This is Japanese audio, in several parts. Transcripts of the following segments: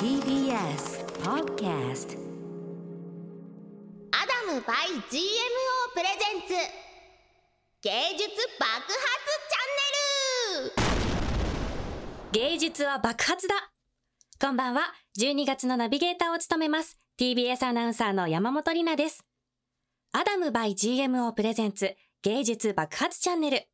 TBS Podcast アダム by GMO プレゼンツ芸術爆発チャンネル芸術は爆発だこんばんは。12月のナビゲーターを務めます。TBS アナウンサーの山本里奈です。アダム by GMO プレゼンツ芸術爆発チャンネル。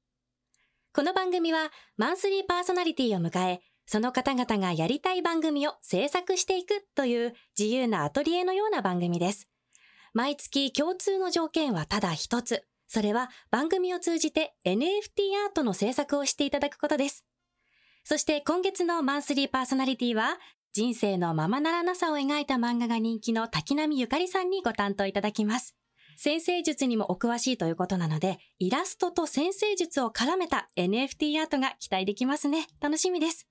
この番組はマンスリーパーソナリティを迎え、その方々がやりたい番組を制作していくという自由なアトリエのような番組です。毎月共通の条件はただ一つ。それは番組を通じて NFT アートの制作をしていただくことです。そして今月のマンスリーパーソナリティは人生のままならなさを描いた漫画が人気の滝波ゆかりさんにご担当いただきます。先生術にもお詳しいということなので、イラストと先生術を絡めた NFT アートが期待できますね。楽しみです。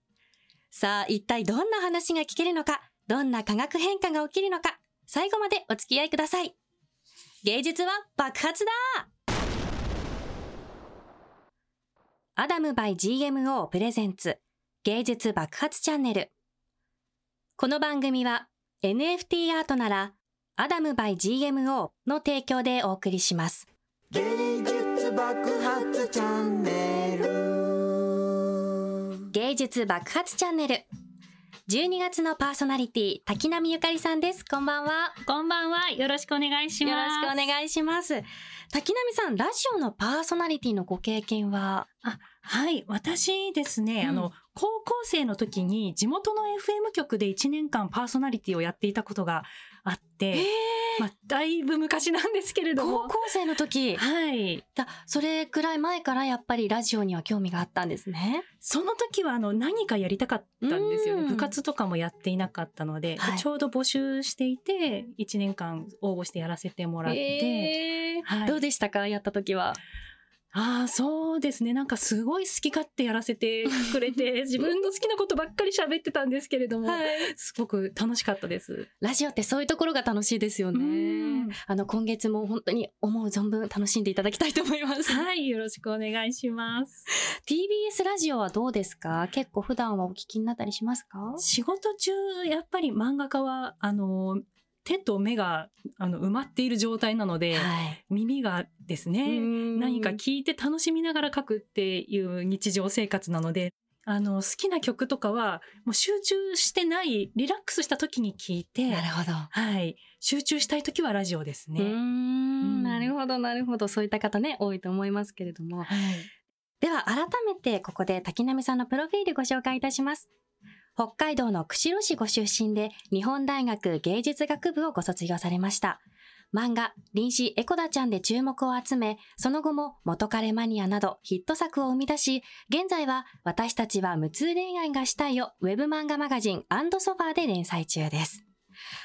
さあ、一体どんな話が聞けるのか、どんな化学変化が起きるのか、最後までお付き合いください。芸術は爆発だアダムバイ GMO プレゼンツ芸術爆発チャンネル。この番組は NFT アートならアダムバイ GMO の提供でお送りします。芸術爆発チャンネル芸術爆発チャンネル。12月のパーソナリティ滝波ゆかりさんです。こんばんは。こんばんは。よろしくお願いします。よろしくお願いします。滝波さんラジオのパーソナリティのご経験は？あはい。私ですね、うん、あの高校生の時に地元の FM 局で1年間パーソナリティをやっていたことがあって、まあ、だいぶ昔なんですけれども。高校生の時はい。だそれくらい前からやっぱりラジオには興味があったんですね。その時はあの何かやりたかったんですよね。部活とかもやっていなかったので、はい、ちょうど募集していて、1年間応募してやらせてもらって。はい、どうでしたか？やった時は。ああ、そうですね。なんかすごい好き勝手やらせてくれて、自分の好きなことばっかり喋ってたんですけれども、はい、すごく楽しかったです。ラジオってそういうところが楽しいですよね。あの、今月も本当に思う存分楽しんでいただきたいと思います。はい、よろしくお願いします。TBS ラジオはどうですか？結構普段はお聞きになったりしますか？仕事中、やっぱり漫画家は、あの、手と目があの埋まっている状態なので、はい、耳がですね何か聞いて楽しみながら書くっていう日常生活なのであの好きな曲とかはもう集中してないリラックスした時に聞いてなるほど、はい、集中したい時はラジオですね。うん。なるほどなるほど。そういった方ね多いと思いますけれども、はい、では改めてここで滝波さんのプロフィールご紹介いたします。北海道の釧路市ご出身で日本大学芸術学部をご卒業されました。漫画、臨死エコダちゃんで注目を集め、その後も元彼マニアなどヒット作を生み出し、現在は私たちは無痛恋愛がしたいをウェブ漫画マガジンソファーで連載中です。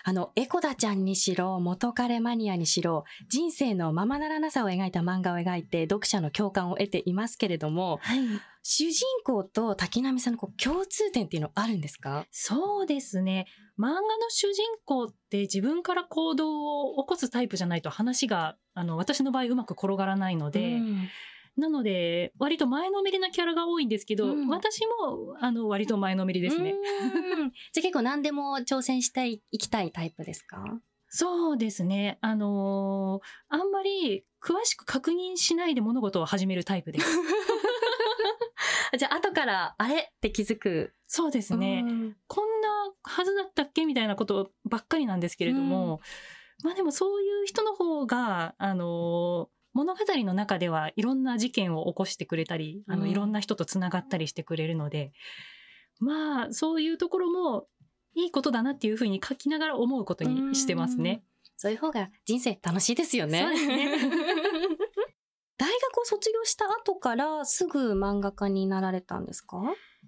あの、エコダちゃんにしろ、元彼マニアにしろ、人生のままならなさを描いた漫画を描いて、読者の共感を得ていますけれども、はい、主人公と滝波さんのこう共通点っていうのあるんですか？そうですね。漫画の主人公って自分から行動を起こすタイプじゃないと話が、あの、私の場合うまく転がらないので、うんなので、割と前のめりなキャラが多いんですけど、うん、私も、あの、割と前のめりですね。じゃあ結構何でも挑戦したい、行きたいタイプですか？そうですね。あのー、あんまり詳しく確認しないで物事を始めるタイプです。じゃあ後からあれ？って気づく。そうですね。こんなはずだったっけ？みたいなことばっかりなんですけれども、まあでもそういう人の方が、あのー物語の中ではいろんな事件を起こしてくれたり、あの、いろんな人とつながったりしてくれるので、まあ、そういうところもいいことだなっていうふうに書きながら思うことにしてますね。そういう方が人生楽しいですよね。そうですね。大学を卒業した後からすぐ漫画家になられたんですか？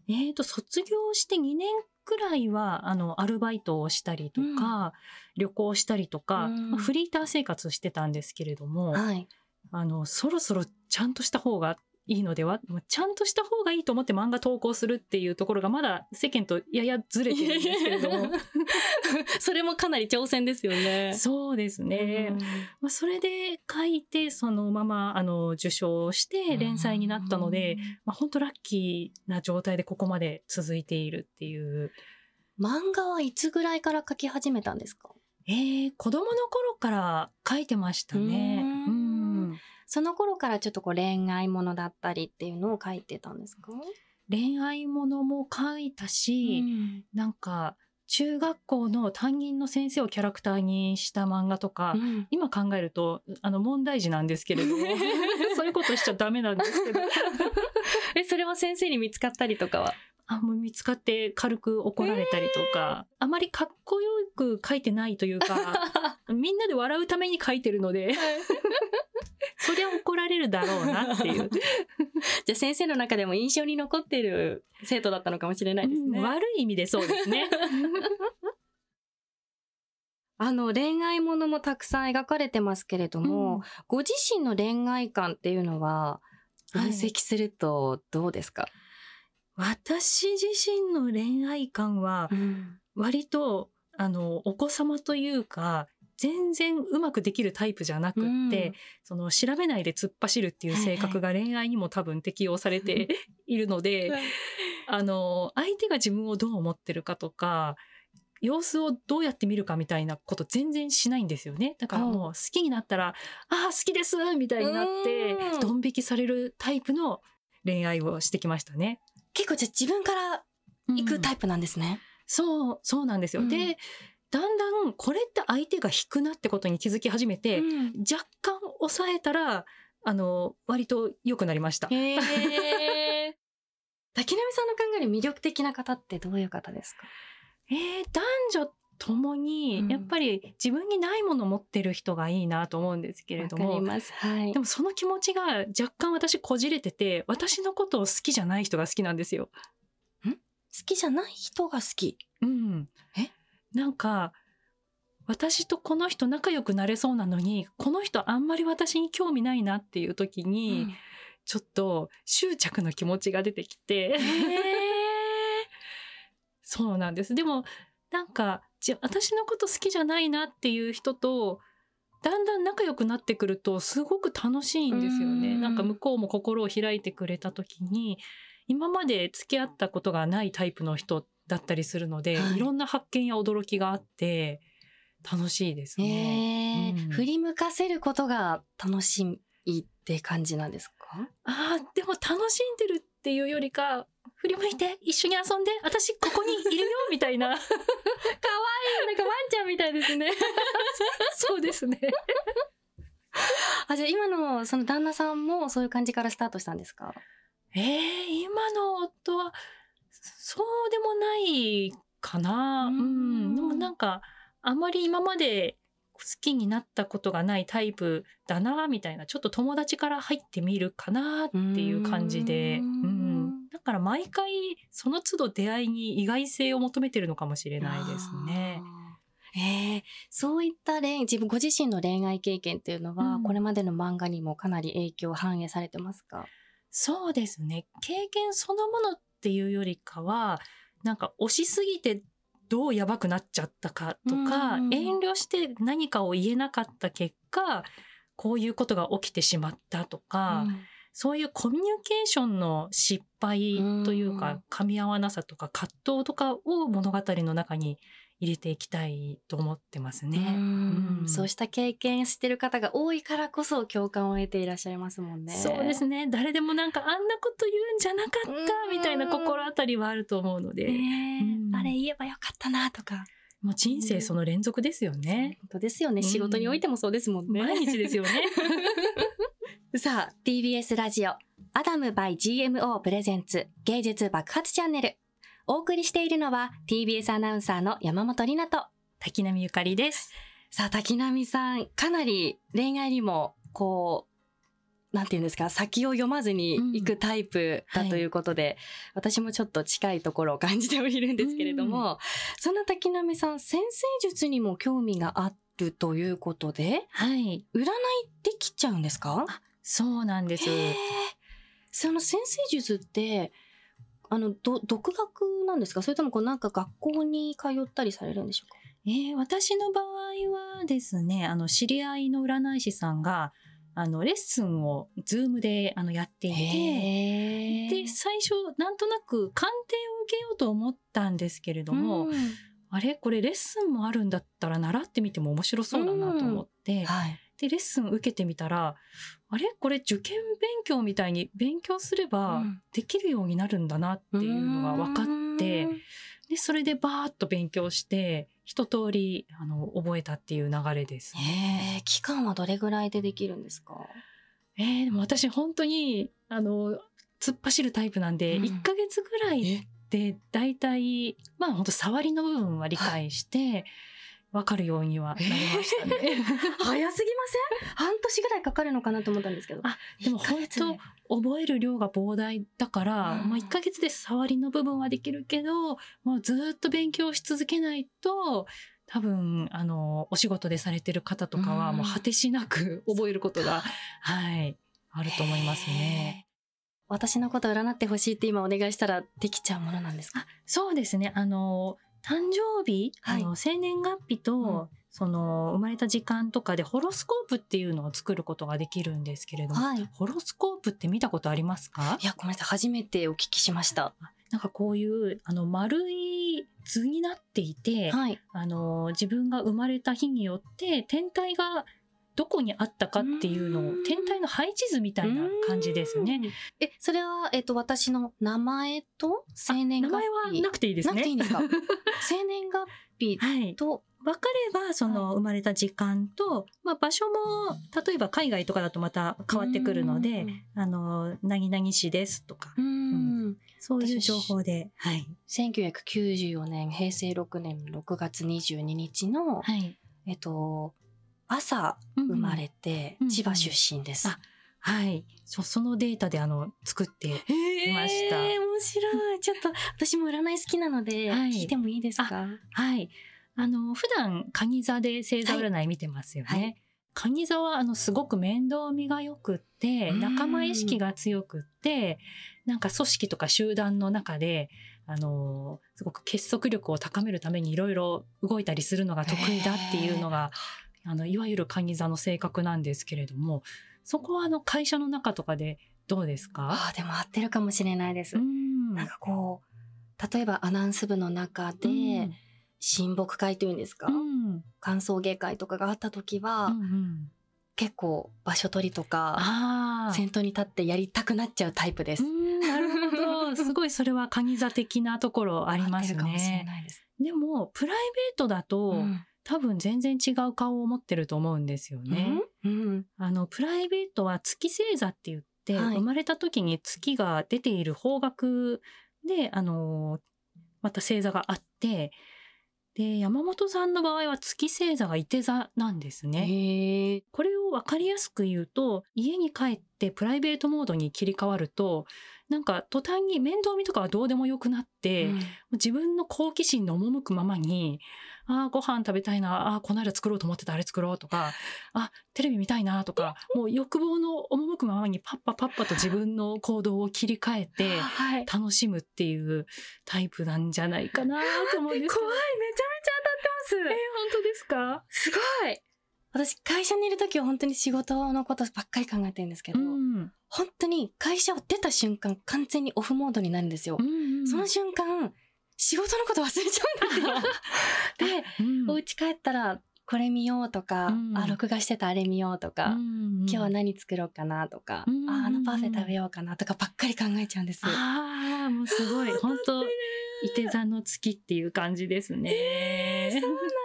えっ、と、卒業して2年くらいは、あの、アルバイトをしたりとか、うん、旅行したりとか、うん、フリーター生活してたんですけれども、はい、あの、そろそろちゃんとした方がいいのでは？ちゃんとした方がいいと思って漫画投稿するっていうところがまだ世間とややずれてるんですけれども それもかなり挑戦ですよね。そうですね。まあ、それで書いてそのままあの受賞して連載になったので、まあ、本当ラッキーな状態でここまで続いているっていう漫画はいつぐらいから描き始めたんですか？えー、子供の頃から書いてましたね。ううんん。その頃からちょっとこう恋愛ものだったりっていうのを書いてたんですか？恋愛ものも書いたし、なんか中学校の担任の先生をキャラクターにした漫画とか、うん。今考えるとあの問題児なんですけれども そういうことしちゃダメなんですけど。え、それは先生に見つかったりとかは？あもう見つかって軽く怒られたりとか、あまりかっこよく書いてないというか みんなで笑うために書いてるので そりゃ怒られるだろうなっていう、じゃあ先生の中でも印象に残っている生徒だったのかもしれないですね。うん悪い意味でそうですね。あの恋愛ものもたくさん描かれてますけれども、うん。ご自身の恋愛観っていうのは分析するとどうですか、私自身の恋愛観は割とあのお子様というか全然うまくできるタイプじゃなくって、その調べないで突っ走るっていう性格が恋愛にも多分適用されて いるので、あの相手が自分をどう思ってるかとか様子をどうやって見るかみたいなこと全然しないんですよね。だからもう好きになったら「ああ好きです!」みたいになってうん。ドン引きされるタイプの恋愛をしてきましたね。結構じゃあ自分から行くタイプなんですね。そうそうなんですよ。うんでだんだんこれって相手が引くなってことに気づき始めて、うん若干抑えたらあの割と良くなりました。へえ。滝波さんの考える魅力的な方ってどういう方ですか？えー男女ともにうんやっぱり自分にないものを持ってる人がいいなと思うんですけれどわかりも。ます。はいで。もその気持ちが若干私こじれてて私のことを好きじゃない人が好きなんですよ。好きじゃない人が好き？うん、え？なんか私とこの人仲良くなれそうなのにこの人あんまり私に興味ないなっていう時に、ちょっと執着の気持ちが出てきて、そうなんですでもなんか私のこと好きじゃないなっていう人とだんだん仲良くなってくるとすごく楽しいんですよね。うんなんか向こうも心を開いてくれた時に今まで付き合ったことがないタイプの人だったりするので、はいい、ろんな発見や驚きがあって楽しいですね。へえ、うん振り向かせることが楽しいって感じなんですかあーでも楽しんでるっていうよりか振り向いて一緒に遊んで私ここにいるよみたいな。なんかワンちゃんみたいですね。そうですね。あ、じゃあ今のその旦那さんもそういう感じからスタートしたんですか？えー、今の夫はそうでもないかな。ううん。ん、でもなんかあまり今まで好きになったことがないタイプだなみたいな。ちょっと友達から入ってみるかなっていう感じで、ううん。ん、だから毎回その都度出会いに意外性を求めてるのかもしれないですね。えーそういった恋自分ご自身の恋愛経験っていうのは、うん。これまでの漫画にもかなり影響反映されてますか？そうですね。経験そのものっていうよりかはなんか押しすぎてどうやばくなっちゃったかとか、うん遠慮して何かを言えなかった結果こういうことが起きてしまったとか、そういうコミュニケーションの失敗というか、うん噛み合わなさとか葛藤とかを物語の中に入れていきたいと思ってますね。うんうんそうした経験してる方が多いからこそ共感を得ていらっしゃいますもんね。そうですね誰でもなんかあんなこと言うんじゃなかったみたいな心当たりはあると思うので、あれ言えばよかったなとか。もう人生その連続ですよね。本当ですよね。うん仕事においてもそうですもんね。毎日ですよね。さあ、TBS ラジオ、アダム by GMO プレゼンツ芸術爆発チャンネル。お送りしているのは TBS アナウンサーの山本里奈と、滝波ゆかりです。さあ、滝波さん、かなり恋愛にも、こう、なんていうんですか、先を読まずに行くタイプだうんということで、私もちょっと近いところを感じているんですけれども、そんな滝波さん、先生術にも興味があるということで、はい。占いできちゃうんですか？あそうなんです。その占星術って、あの、ど、独学なんですか？それともこうなんか学校に通ったりされるんでしょうか？えー私の場合はですね、あの、知り合いの占い師さんが、あの、レッスンをズームであのやっていて、へで、最初、なんとなく鑑定を受けようと思ったんですけれども、うん。あれ？これレッスンもあるんだったら習ってみても面白そうだなと思って、はい。でレッスン受けてみたらあれ？これ受験勉強みたいに勉強すればうん。できるようになるんだなっていうのが分かって、うん。でそれでバーッと勉強して一通りあの覚えたっていう流れです。ね。へえ、期間はどれぐらいでできるんですか？えーでも私本当にあの突っ走るタイプなんで、うん。1ヶ月ぐらいで大体まあ本当触りの部分は理解して分かるようにはなりましたね。早すぎません？半年ぐらいかかるのかなと思ったんですけど。あでも一ヶ月で覚える量が膨大だから、うん。まあ、1ヶ月で触りの部分はできるけど、もうずっと勉強し続けないと多分あのお仕事でされてる方とかはうん。もう果てしなく覚えることが、はい、あると思いますね。私のこと占ってほしいって今お願いしたらできちゃうものなんですか？あそうですね。あの誕生日、はいあの生年月日と、うんその生まれた時間とかでホロスコープっていうのを作ることができるんですけれども、はい。ホロスコープって見たことありますか？いや、ごめんなさい。初めてお聞きしました。なんかこういうあの丸い図になっていて、はい。あの自分が生まれた日によって天体がどこにあったかっていうのをうん天体の配置図みたいな感じですね。うん。え、それは、えっと、私の名前と生年月日。名前はなくていいですね。なくていいんですか？生年月日はい。と、分かればその生まれた時間と、まあ、場所も例えば海外とかだとまた変わってくるので「あの何々市です」とかうん。うん。そういう情報で、はい1994年、平成6年6月22日の、はい、えっと、朝生まれてうん、千葉出身です。あはい、そそのデータであの作っていました。面白い。ちょっと、私も占い好きなので、はい。聞いてもいいですか？はい。あの、普段、蟹座で星座占い見てますよね。はい。はい蟹座は、あの、すごく面倒見が良くって、うん。仲間意識が強くって、なんか組織とか集団の中で、あの、すごく結束力を高めるためにいろいろ動いたりするのが得意だっていうのが、あの、いわゆる蟹座の性格なんですけれども、そこはあの、会社の中とかでどうですか？ああ、でも合ってるかもしれないです。んなんかこう、例えばアナウンス部の中で、親睦会というんですか、うんうん歓送迎会とかがあった時は、うんうん結構場所取りとか。先頭に立ってやりたくなっちゃうタイプです。うんなるほど。すごいそれは蟹座的なところありますね。です。でも、プライベートだと、うん多分全然違う顔を持ってると思うんですよね。うん？あの、プライベートは月星座って言って、はい生まれた時に月が出ている方角で、あの、また星座があって、で、山本さんの場合は月星座が伊手座なんですね。これを分かりやすく言うと家に帰ってプライベートモードに切り替わるとなんか途端に面倒見とかはどうでもよくなって、うん自分の好奇心の赴くままにあーご飯食べたいなあーこの間作ろうと思ってたあれ作ろうとかあテレビ見たいなとかもう欲望の赴くままにパッパパッパと自分の行動を切り替えてはい。楽しむっていうタイプなんじゃないかなと思うんです。怖い。めちゃめちゃ当たってます。えー本当ですか？すごい私、会社にいるときは本当に仕事のことばっかり考えてるんですけど、うん本当に会社を出た瞬間、完全にオフモードになるんですよ。うんその瞬間、仕事のこと忘れちゃうんですよ。で、うんお家帰ったら、これ見ようとか、うんあ、録画してたあれ見ようとか、今今日は何作ろうかなとか、うんあ、あのパフェ食べようかなとかばっかり考えちゃうんです。ああ、もうすごい。本当伊手座の月っていう感じですね。そうなんですね。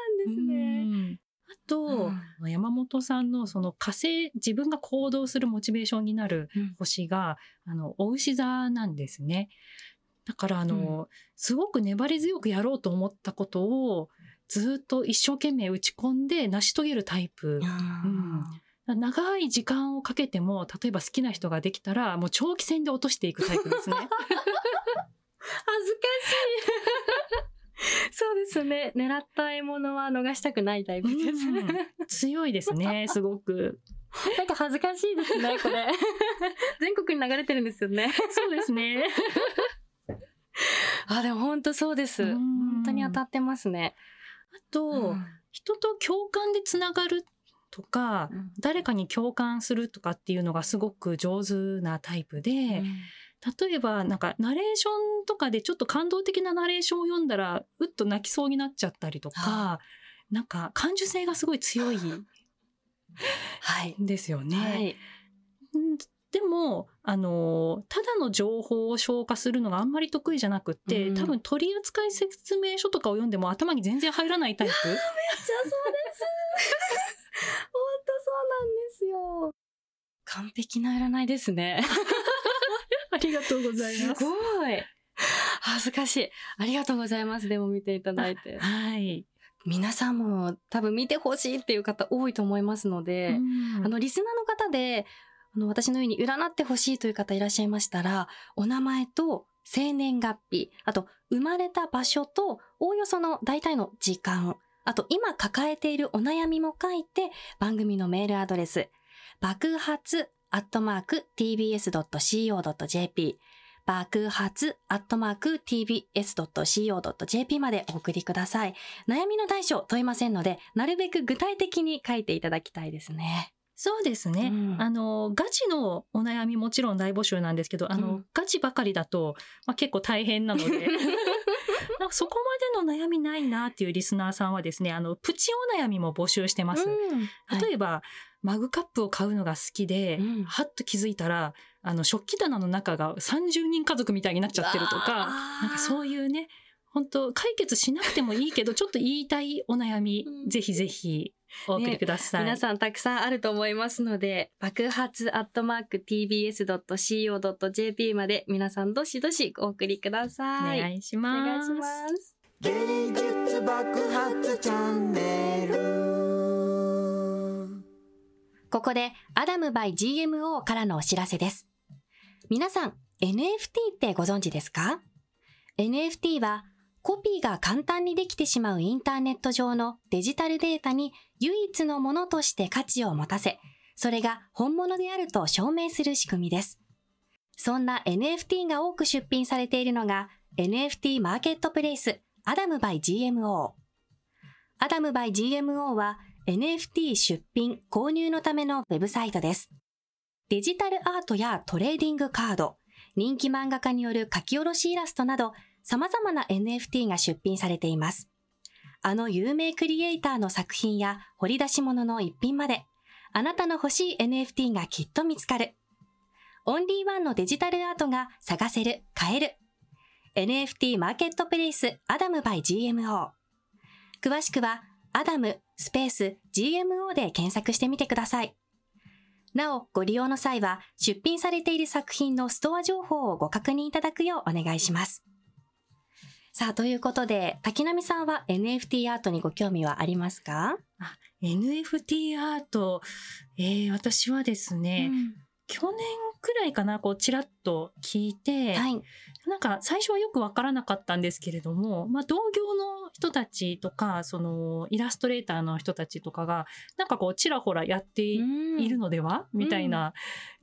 うん山本さんのその火星、自分が行動するモチベーションになるうん星が、あの、お牛座なんですね。だから、あの、すごく粘り強くやろうと思ったことを、ずっと一生懸命打ち込んで成し遂げるタイプ。うん長い時間をかけても、例えば好きな人ができたら、もう長期戦で落としていくタイプですね。恥ずかしい。そうですね。狙った獲物は逃したくないタイプです。うん強いですね、すごく。なんか恥ずかしいですね、これ。全国に流れてるんですよね。そうですね。あ、でも本当そうです。うん本当に当たってますね。あと、人と共感でつながるとか、誰かに共感するとかっていうのがすごく上手なタイプで、例えばなんかナレーションとかでちょっと感動的なナレーションを読んだらうっと泣きそうになっちゃったりとかなんか感受性がすごい強いはい。んですよね。はい。うんでも、あのただの情報を消化するのがあんまり得意じゃなくって、うん多分取扱説明書とかを読んでも頭に全然入らないタイプ。じゃあそうです。本当そうなんですよ。完璧な占いですね。ありがとうございます。すごい。恥ずかしい。ありがとうございます。でも見ていただいて。はい。皆さんも多分見てほしいっていう方多いと思いますので、うんあの、リスナーの方で、あの、私のように占ってほしいという方いらっしゃいましたら、お名前と生年月日、あと、生まれた場所と、おおよその大体の時間、あと、今抱えているお悩みも書いて、番組のメールアドレス、爆発アットマーク tbs.co.jp 爆発アットマーク tbs.co.jp までお送りください。悩みの大小問いませんので、なるべく具体的に書いていただきたいですね。そうですね。うんあの、ガチのお悩みもちろん大募集なんですけど、あの、うんガチばかりだと、まあ、結構大変なので、なんかそこまでの悩みないなっていうリスナーさんはですね、あの、プチお悩みも募集してます。例えば、マグカップを買うのが好きで、うんはっと気づいたら、あの、食器棚の中が30人家族みたいになっちゃってるとか、なんかそういうね、本当解決しなくてもいいけど、ちょっと言いたいお悩み、うんぜひぜひお送りください。皆さんたくさんあると思いますので、爆発アットマーク tbs.co.jp まで皆さんどしどしお送りくだおさい。願いしおます。願いします。芸術爆発チャンネルここでアダム by GMO からのお知らせです。皆さん、NFT ってご存知ですか ?NFT はコピーが簡単にできてしまうインターネット上のデジタルデータに唯一のものとして価値を持たせ、それが本物であると証明する仕組みです。そんな NFT が多く出品されているのが NFT マーケットプレイスアダム by GMO。アダム by GMO は NFT 出品、購入のためのウェブサイトです。デジタルアートやトレーディングカード、人気漫画家による書き下ろしイラストなど、様々な NFT が出品されています。あの有名クリエイターの作品や掘り出し物の一品まで、あなたの欲しい NFT がきっと見つかる。オンリーワンのデジタルアートが探せる、買える。NFT マーケットプレイスアダム by GMO。詳しくは、アダムスペース GMO で検索してみてください。なお、ご利用の際は、出品されている作品のストア情報をご確認いただくようお願いします。さあ、ということで、滝波さんは NFT アートにご興味はありますか？NFT アート、えー私はですね、去年くらいかな、こう、ちらっと聞いて、はい。なんか最初はよくわからなかったんですけれども、まあ、同業の人たちとか、その、イラストレーターの人たちとかが、なんかこう、ちらほらやっていいるのでは、みたいな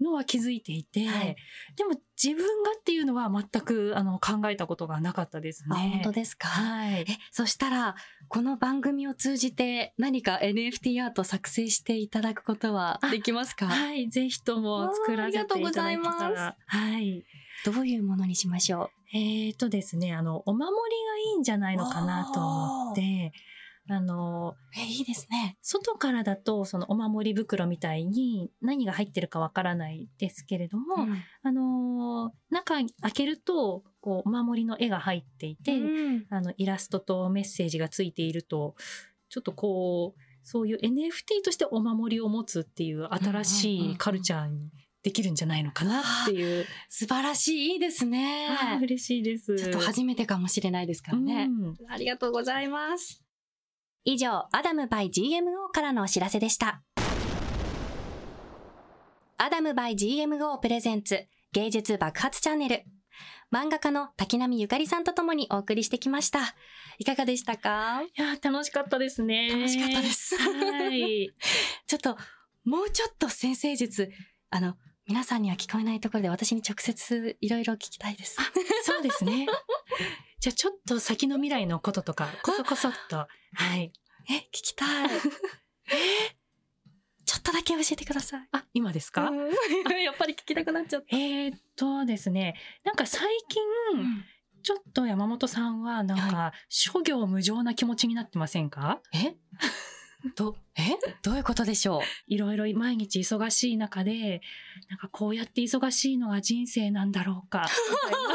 のは気づいていて、はい。でも自分がっていうのは全くあの考えたことがなかったですあ、ね。本当ですか？はい。え。、そしたら、この番組を通じて何か NFT アート作成していただくことはできますか？はい、ぜひとも作らせていただけたあーありがとうございまら。はい。どういうものにしましょえーとですね、あの、お守りがいいんじゃないのかなと思って、あの、うえ、いいですね。外からだと、そのお守り袋みたいに何が入ってるかわからないですけれども、うん。あの、中開けると、こう、お守りの絵が入っていて、うん。あの、イラストとメッセージがついていると、ちょっとこう、そういう NFT としてお守りを持つっていう新しいカルチャーにできるんじゃないのかなっていう。素晴らしい、いいですね。嬉しいです。ちょっと初めてかもしれないですからね。うんありがとうございます。以上、アダム by GMO からのお知らせでした。アダム by GMO プレゼンツ芸術爆発チャンネル。漫画家の滝波ゆかりさんとともにお送りしてきました。いかがでしたか？いやー、楽しかったですね。楽しかったですはい。ちょっと、もうちょっと先生術、あの、皆さんには聞こえないところで私に直接いろいろ聞きたいです。そうですね。じゃあちょっと先の未来のこととか、こそこそっと。はい。え、聞きたい。えちょっとだけ教えてください。あ、今ですか、うんやっぱり聞きたくなっちゃった。えーっとですね、なんか最近、ちょっと山本さんはなんか諸行無常な気持ちになってませんか？え？ど、え？どういうことでしょう？いろいろ毎日忙しい中で、なんかこうやって忙しいのが人生なんだろうか。みたいな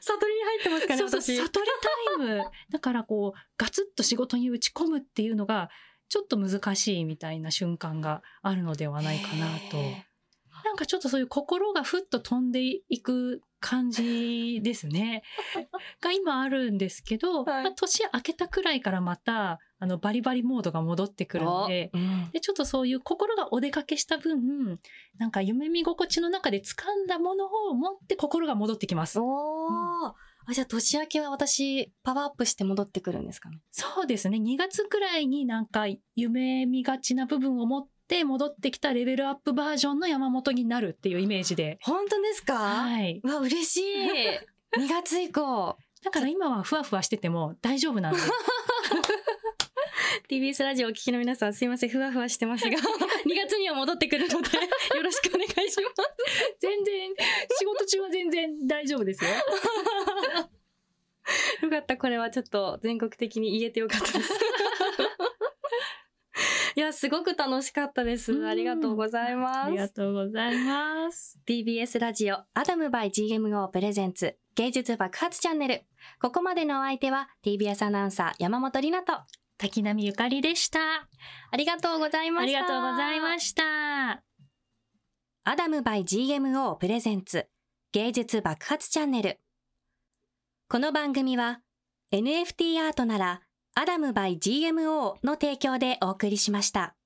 悟りに入ってますかね、そうそう、私。悟りタイム。だからこう、ガツッと仕事に打ち込むっていうのが、ちょっと難しいみたいな瞬間があるのではないかなと。へなんかちょっとそういう心がふっと飛んでいく感じですね。が今あるんですけど、はいまあ、年明けたくらいからまた、あの、バリバリモードが戻ってくるので、うんで、ちょっとそういう心がお出かけした分、なんか夢見心地の中で掴んだものを持って心が戻ってきます。おー、あ、じゃあ年明けは私、パワーアップして戻ってくるんですかね。そうですね。2月くらいになんか夢見がちな部分を持って戻ってきたレベルアップバージョンの山本になるっていうイメージで。本当ですか？はい。うわ、嬉しい。2月以降。だから今はふわふわしてても大丈夫なんで。TBS ラジオをお聞きの皆さんすいません、ふわふわしてますが、2月には戻ってくるので、よろしくお願いします。全然、仕事中は全然大丈夫ですよ。よかった、これはちょっと全国的に言えてよかったです。いや、すごく楽しかったです。うんありがとうございます。ありがとうございます。TBS ラジオアダム by GMO プレゼンツ芸術爆発チャンネル。ここまでのお相手は TBS アナウンサー山本里奈と滝波ゆかりでした。ありがとうございました。ありがとうございました。アダム by GMO プレゼンツ芸術爆発チャンネル。この番組は NFT アートならアダム by GMO の提供でお送りしました。